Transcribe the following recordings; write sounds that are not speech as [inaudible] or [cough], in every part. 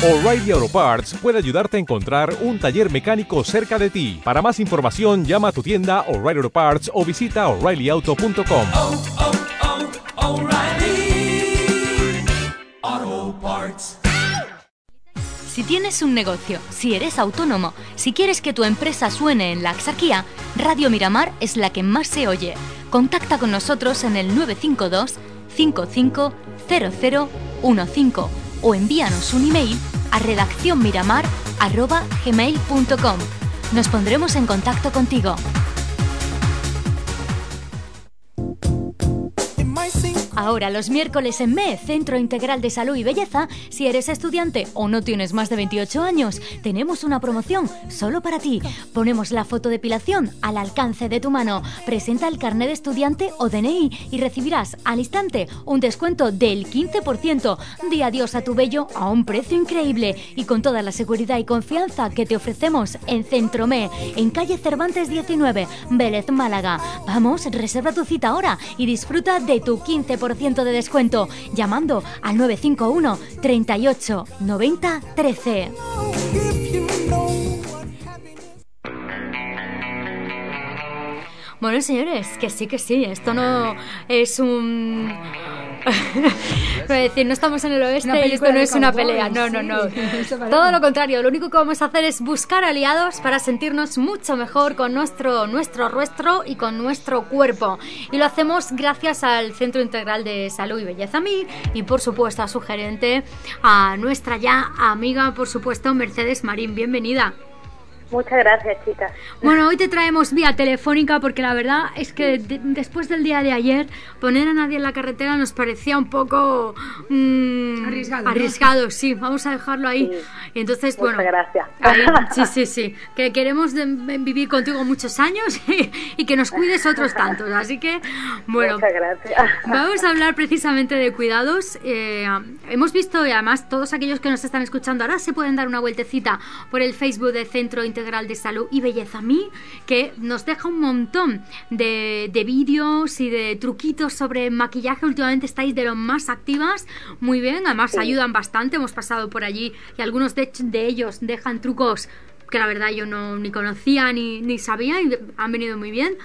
O'Reilly Auto Parts puede ayudarte a encontrar un taller mecánico cerca de ti. Para más información, llama a tu tienda O'Reilly Auto Parts o visita oreillyauto.com. oh, oh, Parts. Si tienes un negocio, si eres autónomo, si quieres que tu empresa suene en la Axarquía, Radio Miramar es la que más se oye. Contacta con nosotros en el 952 550015 o envíanos un email a redaccionmiramar@gmail.com. Nos pondremos en contacto contigo. Ahora los miércoles en ME, Centro Integral de Salud y Belleza, si eres estudiante o no tienes más de 28 años, tenemos una promoción solo para ti. Ponemos la fotodepilación al alcance de tu mano. Presenta el carnet de estudiante o DNI y recibirás al instante un descuento del 15%. Di adiós a tu vello a un precio increíble y con toda la seguridad y confianza que te ofrecemos en Centro ME, en calle Cervantes 19, Vélez, Málaga. Vamos, reserva tu cita ahora y disfruta de tu 15% de descuento llamando al 951 38 90 13. Bueno, señores, que sí, que sí, esto no es un... [laughs] Voy a decir, no estamos en el oeste y esto no es una pelea, no, no, no. Todo lo contrario, lo único que vamos a hacer es buscar aliados para sentirnos mucho mejor con nuestro, nuestro rostro y con nuestro cuerpo. Y lo hacemos gracias al Centro Integral de Salud y Belleza MIR y por supuesto a su gerente, a nuestra ya amiga, por supuesto, Mercedes Marín. Bienvenida. Muchas gracias, chicas. Bueno, hoy te traemos vía telefónica porque la verdad es que de- después del día de ayer poner a nadie en la carretera nos parecía un poco mm, Arriesgado, ¿no? arriesgado, sí, vamos a dejarlo ahí. Sí. Y entonces, Muchas bueno, gracias. ahí- [laughs] sí, sí, sí, que queremos de- vivir contigo muchos años [laughs] y, y que nos cuides otros tantos, así que bueno. Muchas gracias. Vamos a hablar precisamente de cuidados. Eh, hemos visto, y además todos aquellos que nos están escuchando ahora se pueden dar una vueltecita por el Facebook del Centro Integral de Salud y Belleza Mí, que nos deja un montón de, de vídeos y de truquitos sobre maquillaje. Últimamente estáis de lo más activas. Muy bien, además Sí. ayudan bastante. Hemos pasado por allí y algunos de, de ellos dejan trucos que la verdad yo no ni conocía ni, ni sabía y han venido muy bien.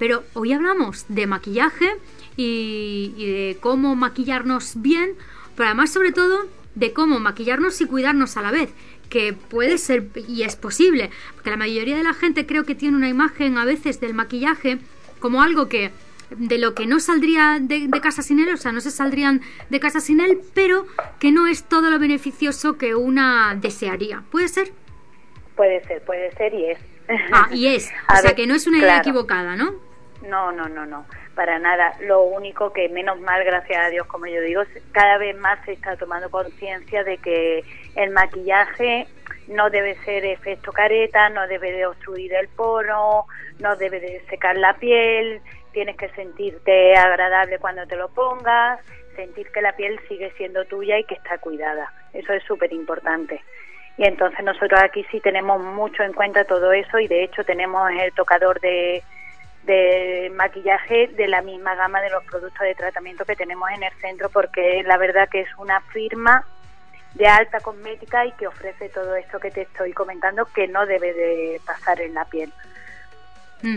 Pero hoy hablamos de maquillaje y, y de cómo maquillarnos bien, pero además sobre todo de cómo maquillarnos y cuidarnos a la vez, que puede ser y es posible, porque la mayoría de la gente creo que tiene una imagen a veces del maquillaje como algo que de lo que no saldría de, de casa sin él, o sea, no se saldrían de casa sin él, pero que no es todo lo beneficioso que una desearía. ¿Puede ser? Puede ser, puede ser y es. Ah, y es. [laughs] O A sea, ver, que no es una idea claro. equivocada, ¿no? No, no, no, no, para nada. Lo único que, menos mal, gracias a Dios, como yo digo, cada vez más se está tomando conciencia de que el maquillaje no debe ser efecto careta, no debe de obstruir el poro, no debe de secar la piel, tienes que sentirte agradable cuando te lo pongas, sentir que la piel sigue siendo tuya y que está cuidada. Eso es súper importante. Y entonces nosotros aquí sí tenemos mucho en cuenta todo eso y de hecho tenemos el tocador de, de maquillaje de la misma gama de los productos de tratamiento que tenemos en el centro porque la verdad que es una firma de alta cosmética y que ofrece todo esto que te estoy comentando que no debe de pasar en la piel.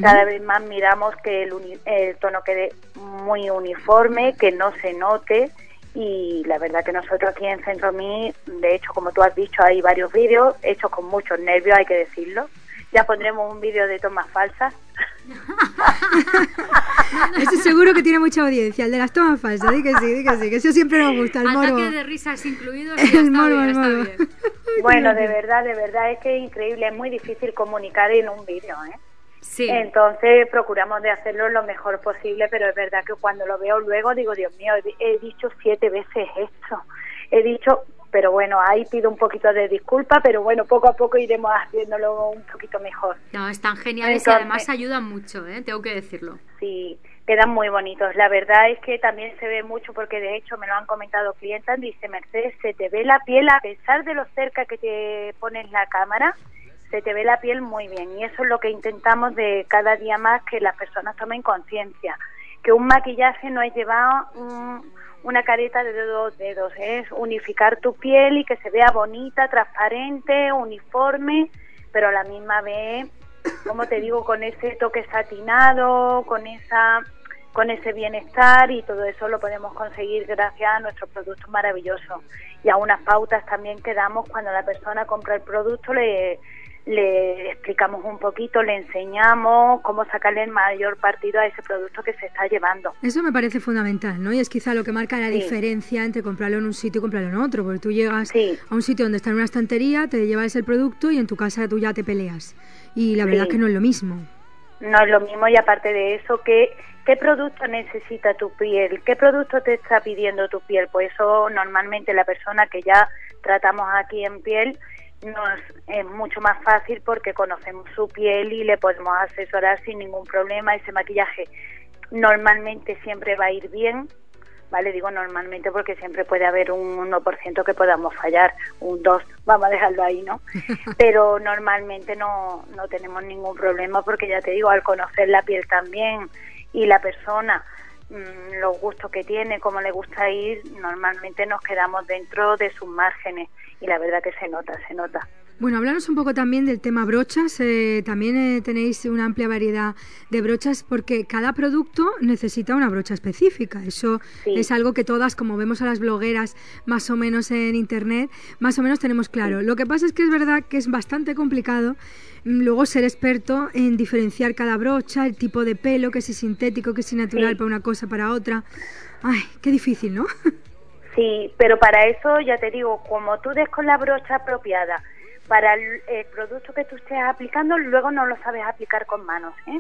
Cada vez más miramos que el, uni- el tono quede muy uniforme, que no se note y la verdad que nosotros aquí en Centro Mi, de hecho como tú has dicho, hay varios vídeos hechos con muchos nervios, hay que decirlo. Ya pondremos un vídeo de tomas falsas. [laughs] Ese seguro que tiene mucha audiencia, el de las tomas falsas. Di que sí, di que sí, que eso siempre nos gusta, el morbo. Ataque de risas incluidos. El está morbo, bien, el está morbo. bien. [laughs] Bueno, de verdad, de verdad es que es increíble, es muy difícil comunicar en un vídeo, ¿eh? Sí. Entonces procuramos de hacerlo lo mejor posible, pero es verdad que cuando lo veo luego digo, Dios mío, he dicho siete veces esto. He dicho, pero bueno, ahí pido un poquito de disculpa, pero bueno, poco a poco iremos haciéndolo un poquito mejor. No, están geniales y Entonces- además ayudan mucho, ¿eh? tengo que decirlo. Sí, quedan muy bonitos. La verdad es que también se ve mucho porque de hecho me lo han comentado clientas, dice Mercedes, se te ve la piel a pesar de lo cerca que te pones la cámara, se te ve la piel muy bien y eso es lo que intentamos de cada día más que las personas tomen conciencia, que un maquillaje no es llevar un, una careta de dos dedos, es unificar tu piel y que se vea bonita, transparente, uniforme, pero a la misma vez, como te digo, con ese toque satinado, con esa con ese bienestar y todo eso lo podemos conseguir gracias a nuestros productos maravillosos y a unas pautas también que damos cuando la persona compra el producto le le explicamos un poquito, le enseñamos cómo sacarle el mayor partido a ese producto que se está llevando. Eso me parece fundamental, ¿no? Y es quizá lo que marca la diferencia entre comprarlo en un sitio y comprarlo en otro, porque tú llegas a un sitio donde está en una estantería, te llevas el producto y en tu casa tú ya te peleas. Y la verdad es que no es lo mismo. No es lo mismo y aparte de eso, ¿qué, ¿qué producto necesita tu piel? ¿Qué producto te está pidiendo tu piel? Pues eso normalmente la persona que ya tratamos aquí en piel nos es mucho más fácil porque conocemos su piel y le podemos asesorar sin ningún problema. Ese maquillaje normalmente siempre va a ir bien, ¿vale? Digo normalmente porque siempre puede haber un 1% que podamos fallar, un 2, vamos a dejarlo ahí, ¿no? [laughs] Pero normalmente no, no tenemos ningún problema porque ya te digo, al conocer la piel también y la persona, mm, los gustos que tiene, cómo le gusta ir, normalmente nos quedamos dentro de sus márgenes y la verdad que se nota, se nota. Bueno, hablaros un poco también del tema brochas. Eh, también eh, tenéis una amplia variedad de brochas porque cada producto necesita una brocha específica. Eso es algo que todas, como vemos a las blogueras más o menos en internet, más o menos tenemos claro. Lo que pasa es que es verdad que es bastante complicado mm, luego ser experto en diferenciar cada brocha, el tipo de pelo, que si sintético, que si natural para una cosa, para otra. Ay, qué difícil, ¿no? [laughs] Sí, pero para eso ya te digo, como tú des con la brocha apropiada para el, producto que tú estés aplicando, luego no lo sabes aplicar con manos. ¿eh?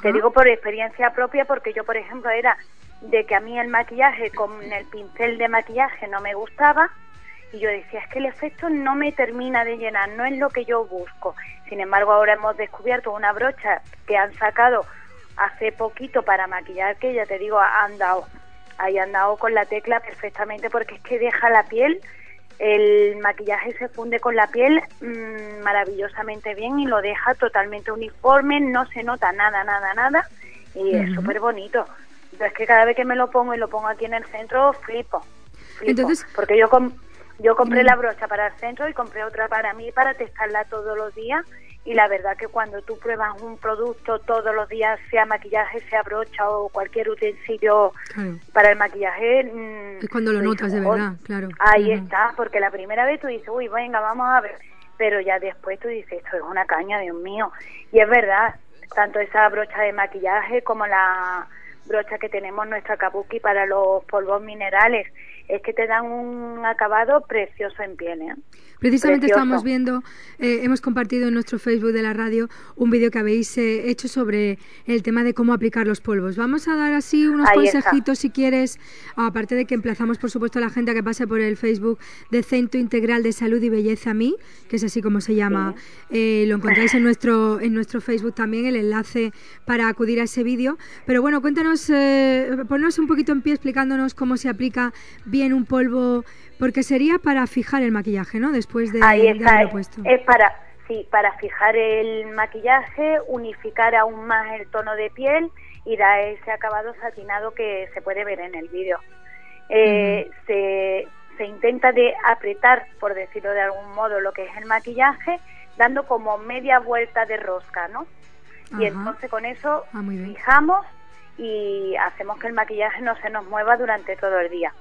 Te digo por experiencia propia, porque yo, por ejemplo, era de que a mí el maquillaje con el pincel de maquillaje no me gustaba y yo decía, es que el efecto no me termina de llenar, no es lo que yo busco. Sin embargo, ahora hemos descubierto una brocha que han sacado hace poquito para maquillar, que ya te digo, han dado, ahí han dado con la tecla perfectamente porque es que deja la piel el maquillaje se funde con la piel mm, maravillosamente bien y lo deja totalmente uniforme, no se nota nada, nada, nada y es súper bonito. Es que cada vez que me lo pongo y lo pongo aquí en el centro, flipo. Entonces, porque yo yo compré la brocha para el centro y compré otra para mí para testarla todos los días y la verdad que cuando tú pruebas un producto todos los días, sea maquillaje, sea brocha o cualquier utensilio para el maquillaje... Mm, es cuando lo notas de verdad, claro. Ahí está, porque la primera vez tú dices, uy, venga, vamos a ver, pero ya después tú dices, esto es una caña, Dios mío. Y es verdad, tanto esa brocha de maquillaje como la brocha que tenemos nuestra kabuki para los polvos minerales, es que te dan un acabado precioso en piel, ¿eh? Precisamente estamos viendo, eh, hemos compartido en nuestro Facebook de la radio un vídeo que habéis eh, hecho sobre el tema de cómo aplicar los polvos. Vamos a dar así unos consejitos si quieres, aparte de que emplazamos por supuesto a la gente a que pase por el Facebook de Centro Integral de Salud y Belleza a mí, que es así como se llama. Eh, lo encontráis en nuestro en nuestro Facebook también el enlace para acudir a ese vídeo. Pero bueno, cuéntanos, ponnos un poquito en pie explicándonos cómo se aplica bien un polvo porque sería para fijar el maquillaje, ¿no? Después de, Ahí está, puesto. Es para, sí, para fijar el maquillaje, unificar aún más el tono de piel y dar ese acabado satinado que se puede ver en el vídeo. Eh, se, se intenta de apretar, por decirlo de algún modo, lo que es el maquillaje, dando como media vuelta de rosca, ¿no? Y entonces con eso ah, fijamos y hacemos que el maquillaje no se nos mueva durante todo el día.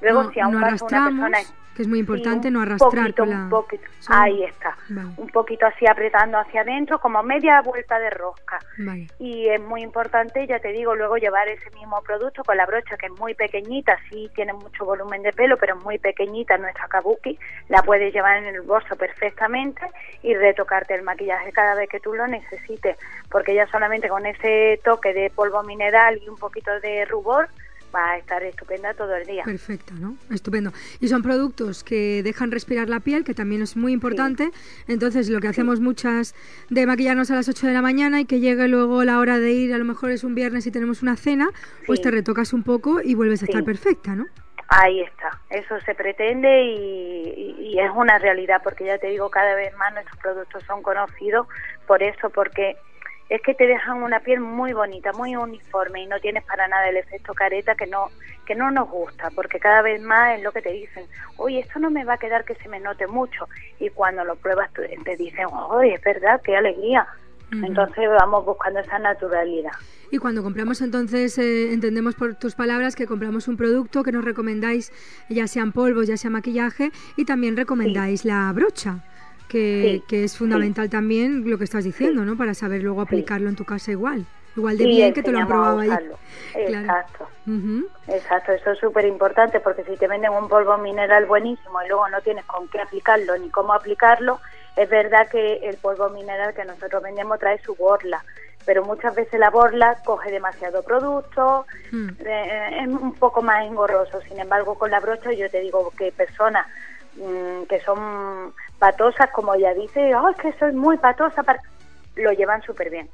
Luego, si aún una persona que es muy importante no arrastrar un poquito, ahí está. Un poquito así apretando hacia adentro como media vuelta de rosca. Y es muy importante ya te digo luego llevar ese mismo producto con la brocha que es muy pequeñita sí tiene mucho volumen de pelo pero es muy pequeñita nuestra kabuki la puedes llevar en el bolso perfectamente y retocarte el maquillaje cada vez que tú lo necesites porque ya solamente con ese toque de polvo mineral y un poquito de rubor va a estar estupenda todo el día. Perfecto, ¿no? Estupendo. Y son productos que dejan respirar la piel, que también es muy importante. Entonces, lo que hacemos muchas de maquillarnos a las 8 de la mañana y que llegue luego la hora de ir, a lo mejor es un viernes y tenemos una cena, pues te retocas un poco y vuelves a estar perfecta, ¿no? Ahí está, eso se pretende y, y, es una realidad porque ya te digo, cada vez más nuestros productos son conocidos por eso, porque es que te dejan una piel muy bonita, muy uniforme y no tienes para nada el efecto careta que no que no nos gusta, porque cada vez más es lo que te dicen, oye, esto no me va a quedar que se me note mucho y cuando lo pruebas te dicen, oye, es verdad, qué alegría. Entonces vamos buscando esa naturalidad. Y cuando compramos entonces, eh, entendemos por tus palabras que compramos un producto que nos recomendáis, ya sean polvos, ya sea maquillaje, y también recomendáis la brocha que, es fundamental también lo que estás diciendo, ¿no? Para saber luego aplicarlo en tu casa igual. Igual de bien que te lo han probado ahí. Exacto. Exacto, eso es súper importante porque si te venden un polvo mineral buenísimo y luego no tienes con qué aplicarlo ni cómo aplicarlo, es verdad que el polvo mineral que nosotros vendemos trae su borla, pero muchas veces la borla coge demasiado producto, mm. eh, es un poco más engorroso. Sin embargo, con la brocha yo te digo que personas mm, que son patosas, como ella dice, oh, es que soy muy patosa, lo llevan súper bien.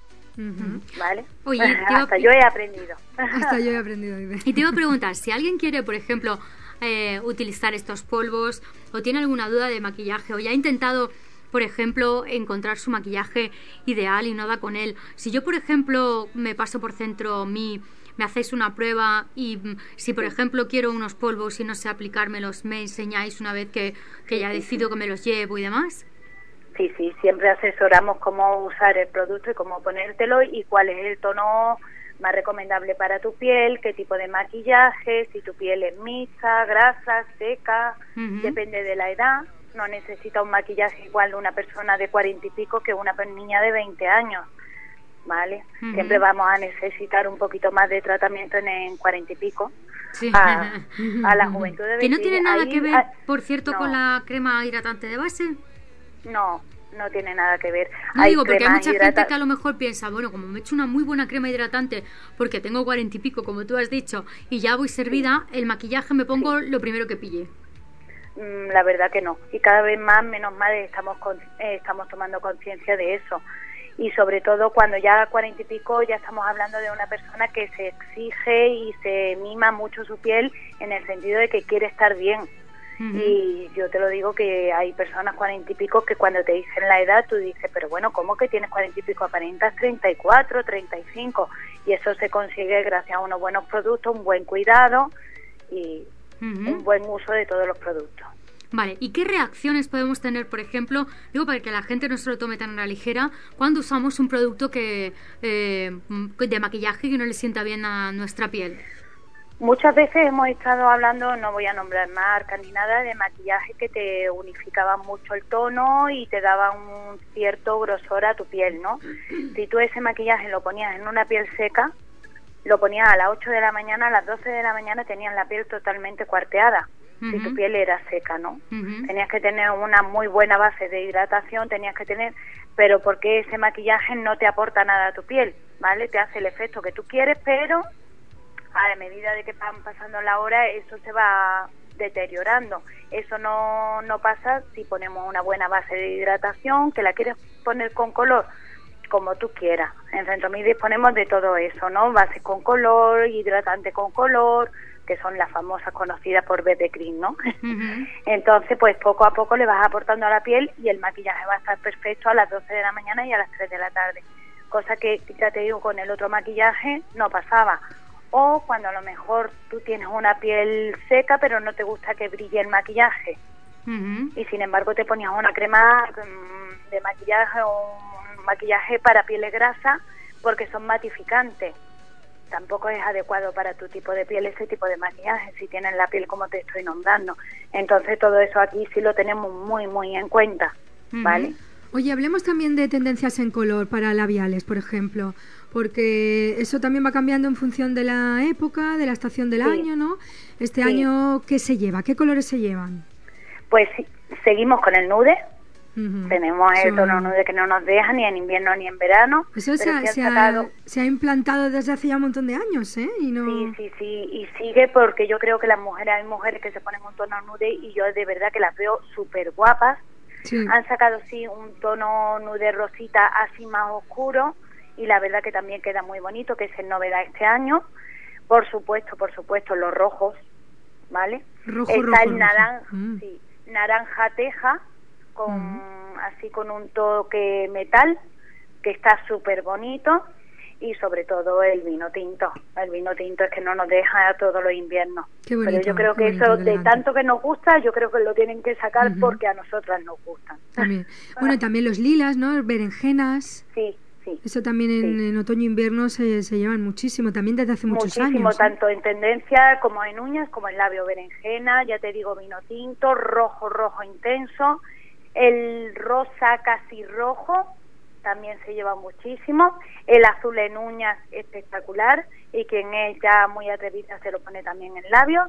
¿Vale? Oye, [laughs] [laughs] hasta yo he aprendido. Hasta yo he aprendido. Y te iba a preguntar, si alguien quiere, por ejemplo, eh, utilizar estos polvos o tiene alguna duda de maquillaje o ya ha intentado por ejemplo, encontrar su maquillaje ideal y no da con él. Si yo, por ejemplo, me paso por centro mi me hacéis una prueba y mm, si por ejemplo quiero unos polvos y no sé aplicármelos, me enseñáis una vez que, que ya decido que me los llevo y demás. Sí, sí, siempre asesoramos cómo usar el producto y cómo ponértelo y cuál es el tono más recomendable para tu piel, qué tipo de maquillaje, si tu piel es mixta, grasa, seca, depende de la edad. No necesita un maquillaje igual de una persona de cuarenta y pico que una niña de 20 años. ¿Vale? Siempre vamos a necesitar un poquito más de tratamiento en cuarenta y pico. [laughs] A, la juventud de ¿Que no tiene nada que ver, por cierto, con la crema hidratante de base? No, no tiene nada que ver. No digo, porque hay mucha gente que a lo mejor piensa, bueno, como me he hecho una muy buena crema hidratante porque tengo cuarenta y pico, como tú has dicho, y ya voy servida, el maquillaje me pongo lo primero que pille. Mm, la verdad que no. Y cada vez más, menos mal, estamos, eh, estamos tomando conciencia de eso y sobre todo cuando ya cuarenta y pico ya estamos hablando de una persona que se exige y se mima mucho su piel en el sentido de que quiere estar bien. Y yo te lo digo que hay personas cuarenta y pico que cuando te dicen la edad tú dices, pero bueno, ¿cómo que tienes cuarenta y pico? Aparentas 34, 35 y eso se consigue gracias a unos buenos productos, un buen cuidado y un buen uso de todos los productos. Vale, ¿y qué reacciones podemos tener, por ejemplo, digo para que la gente no se lo tome tan a la ligera, cuando usamos un producto que eh, de maquillaje que no le sienta bien a nuestra piel? Muchas veces hemos estado hablando, no voy a nombrar marcas ni nada, de maquillaje que te unificaba mucho el tono y te daba un cierto grosor a tu piel, ¿no? Si tú ese maquillaje lo ponías en una piel seca, lo ponías a las 8 de la mañana, a las 12 de la mañana tenías la piel totalmente cuarteada si tu piel era seca, ¿no? Tenías que tener una muy buena base de hidratación, tenías que tener, pero porque ese maquillaje no te aporta nada a tu piel, ¿vale? Te hace el efecto que tú quieres, pero a medida de que van pasando la hora, eso se va deteriorando. Eso no, no pasa si ponemos una buena base de hidratación, que la quieres poner con color, como tú quieras. En Centromid disponemos de todo eso, ¿no? Base con color, hidratante con color, que son las famosas conocidas por BB Cream, ¿no? [laughs] Entonces, pues poco a poco le vas aportando a la piel y el maquillaje va a estar perfecto a las 12 de la mañana y a las 3 de la tarde. Cosa que, ya te digo, con el otro maquillaje no pasaba. O cuando a lo mejor tú tienes una piel seca pero no te gusta que brille el maquillaje. Y sin embargo te ponías una crema mm, de maquillaje o un maquillaje para pieles grasa porque son matificantes tampoco es adecuado para tu tipo de piel ese tipo de maquillaje si tienen la piel como te estoy nombrando. Entonces todo eso aquí sí lo tenemos muy, muy en cuenta, ¿vale? Oye, hablemos también de tendencias en color para labiales, por ejemplo, porque eso también va cambiando en función de la época, de la estación del año, ¿no? Este año, ¿qué se lleva? ¿Qué colores se llevan? Pues seguimos con el nude, tenemos el tono nude que no nos deja ni en invierno ni en verano. Eso se ha, implantado desde hace ya un montón de años, ¿eh? Y no... Sí, sí, sí, y sigue porque yo creo que las mujeres, hay mujeres que se ponen un tono nude y yo de verdad que las veo súper guapas. Han sacado, sí, un tono nude rosita así más oscuro y la verdad que también queda muy bonito, que es el novedad este año. Por supuesto, por supuesto, los rojos, ¿vale? Rojo, Está el naranja, mm. sí, naranja teja, con así con un toque metal que está súper bonito y sobre todo el vino tinto. El vino tinto es que no nos deja todos los inviernos. Pero yo creo que eso, de tanto que nos gusta, yo creo que lo tienen que sacar porque a nosotras nos gustan. También. [laughs] Bueno, también los lilas, ¿no? Berenjenas. Sí, sí. Eso también en, otoño e invierno se, se, llevan muchísimo, también desde hace muchos años. Muchísimo, tanto en tendencia como en uñas, como en labio berenjena, ya te digo, vino tinto, rojo, rojo intenso, el rosa casi rojo, también se lleva muchísimo. El azul en uñas espectacular y quien es ya muy atrevida se lo pone también en labios.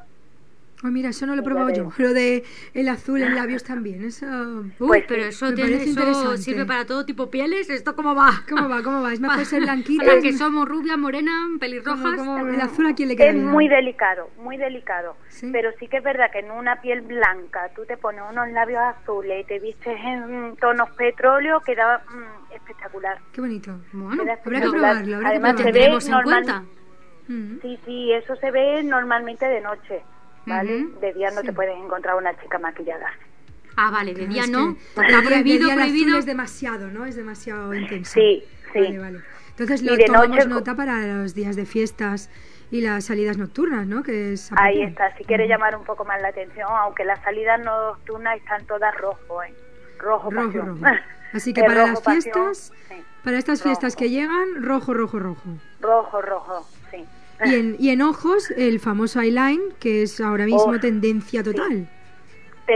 Mira, eso no lo he probado yo, pero de el azul en labios también. Eso... Uy, pues pero eso, tiene, eso sirve para todo tipo de pieles. ¿Esto cómo va? [laughs] ¿Cómo va? ¿Cómo va? Es mejor ser blanquita. Para que somos rubia, morena, pelirrojas. el azul a quién le queda Es muy delicado, muy delicado. Pero sí que es verdad que en una piel blanca tú te pones unos labios azules y te vistes en tonos petróleo, queda mm, espectacular. Qué bonito. Bueno, habrá que probarlo. Habrá Además, que probarlo. se ve normal... Mm. Sí, sí, eso se ve normalmente de noche. ¿Vale? De día no te puedes encontrar una chica maquillada. Ah, vale, de día no. Está prohibido, prohibido. es demasiado, ¿no? Es demasiado intenso. Sí, sí. Vale, vale. Entonces lo tomamos nota para los días de fiestas y las salidas nocturnas, ¿no? Que es Ahí está, si quiere llamar un poco más la atención, aunque las salidas nocturnas están todas rojo, ¿eh? Rojo, rojo, rojo. Así que [laughs] para las fiestas, para estas fiestas que llegan, rojo, rojo, rojo. Rojo, rojo, sí. Y en, y en ojos, el famoso eyeline, que es ahora mismo tendencia total.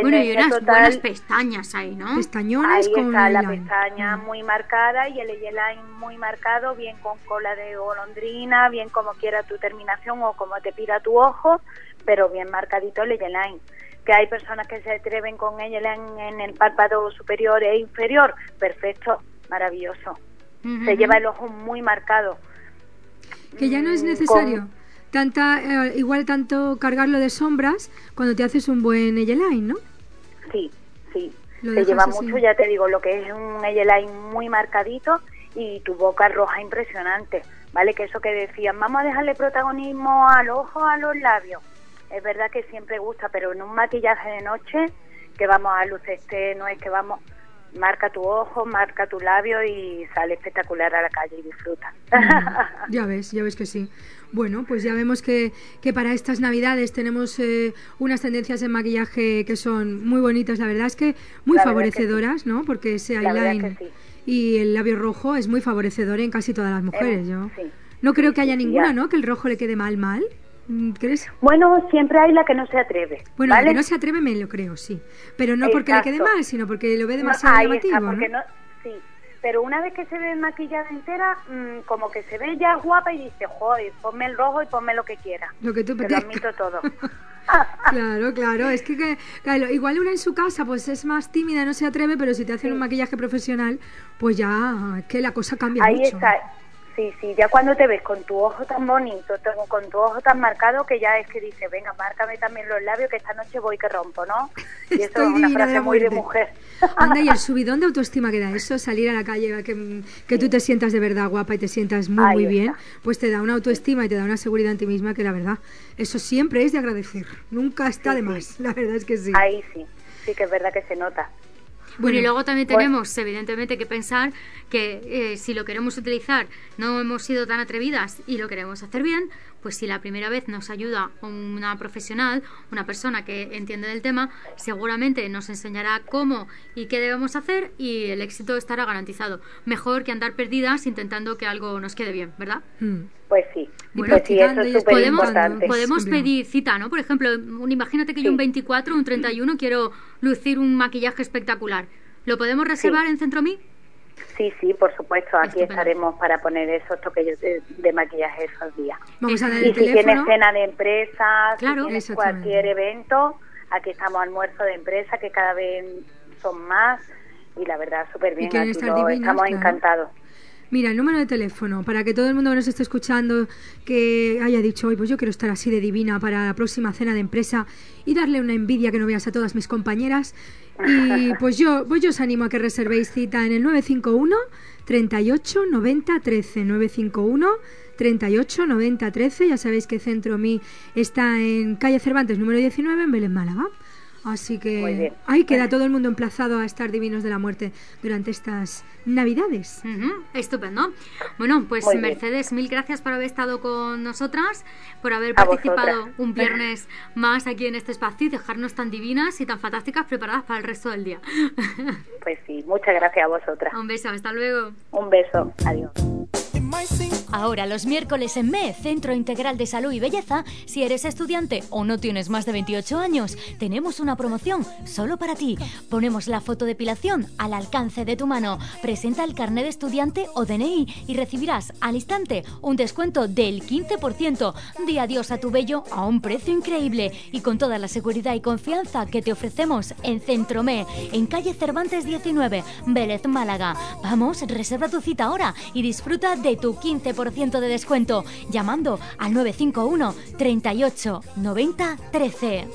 bueno, y unas buenas pestañas ahí, ¿no? Pestañones ahí está la pestaña muy marcada y el eyeline muy marcado, bien con cola de golondrina, bien como quiera tu terminación o como te pida tu ojo, pero bien marcadito el eyeline. Que hay personas que se atreven con eyeline en el párpado superior e inferior, perfecto, maravilloso. Se lleva el ojo muy marcado que ya no es mm, necesario tanta eh, igual tanto cargarlo de sombras cuando te haces un buen eyeline, ¿no? Sí, sí. se lleva mucho, ya te digo, lo que es un eyeline muy marcadito y tu boca roja impresionante, ¿vale? Que eso que decían, vamos a dejarle protagonismo al ojo, a los labios. Es verdad que siempre gusta, pero en un maquillaje de noche que vamos a luces este no es que vamos marca tu ojo, marca tu labio y sale espectacular a la calle y disfruta. ya ves, ya ves que sí. Bueno, pues ya vemos que, que para estas navidades tenemos eh, unas tendencias en maquillaje que son muy bonitas, la verdad es que muy favorecedoras, ¿no? Porque ese eyeliner y el labio rojo es muy favorecedor en casi todas las mujeres, yo. No creo que haya ninguna, ¿no? Que el rojo le quede mal, mal. Mm, ¿Crees? Bueno, siempre hay la que no se atreve. Bueno, la que no se atreve me lo creo, sí. Pero no porque le quede mal, sino porque lo ve demasiado llamativo, ¿no? Sí, pero una vez que se ve maquillada entera, mm, como que se ve ya guapa y dice, joder, ponme el rojo y ponme lo que quiera. Lo que tú Te lo admito todo. [laughs] claro, claro, es que, igual una en su casa pues es más tímida, no se atreve, pero si te hacen un maquillaje profesional, pues ya es que la cosa cambia Ahí mucho. Está Sí, sí, ya cuando te ves con tu ojo tan bonito, con tu ojo tan marcado, que ya es que dices, venga, márcame también los labios, que esta noche voy que rompo, ¿no? Y eso es una frase muy de mujer. Anda, y el subidón de autoestima que da eso, salir a la calle, que, que tú te sientas de verdad guapa y te sientas muy, muy bien, pues te da una autoestima y te da una seguridad en ti misma que la verdad, eso siempre es de agradecer. Nunca está de más, la verdad es que sí. Ahí sí, sí que es verdad que se nota. Bueno, y luego también tenemos, evidentemente, que pensar que eh, si lo queremos utilizar, no hemos sido tan atrevidas y lo queremos hacer bien, pues si la primera vez nos ayuda una profesional, una persona que entiende del tema, seguramente nos enseñará cómo y qué debemos hacer y el éxito estará garantizado. Mejor que andar perdidas intentando que algo nos quede bien, ¿verdad? Hmm. Pues sí, bueno, pues sí, eso es podemos, podemos pedir cita, ¿no? Por ejemplo, imagínate que yo un 24, un 31 quiero lucir un maquillaje espectacular. ¿Lo podemos reservar en Centro Mí? Sí, sí, por supuesto, aquí estaremos para poner esos toques de, maquillaje esos días. y si tienes cena de empresa, si tienes cualquier evento, aquí estamos almuerzo de empresa, que cada vez son más, y la verdad, súper bien, aquí estamos encantados. Mira, el número de teléfono, para que todo el mundo que nos esté escuchando, que haya dicho, hoy pues yo quiero estar así de divina para la próxima cena de empresa y darle una envidia que no veas a todas mis compañeras. Y pues yo, pues yo os animo a que reservéis cita en el 951 38 90 13. 951 38 90 13. Ya sabéis que Centro Mi está en calle Cervantes número 19 en Belén Málaga. Así que ahí queda todo el mundo emplazado a estar divinos de la muerte durante estas Navidades. Estupendo. Bueno, pues Mercedes, mil gracias por haber estado con nosotras, por haber participado un viernes más aquí en este espacio y dejarnos tan divinas y tan fantásticas preparadas para el resto del día. Pues sí, muchas gracias a vosotras. Un beso, hasta luego. Un beso, adiós. Ahora los miércoles en ME, Centro Integral de Salud y Belleza, si eres estudiante o no tienes más de 28 años, tenemos una promoción solo para ti. Ponemos la fotodepilación al alcance de tu mano. Presenta el carnet de estudiante o DNI y recibirás al instante un descuento del 15%. Di adiós a tu vello a un precio increíble y con toda la seguridad y confianza que te ofrecemos en Centro ME, en calle Cervantes 19, Vélez, Málaga. Vamos, reserva tu cita ahora y disfruta de tu 15% 20% de descuento llamando al 951 38 90 13.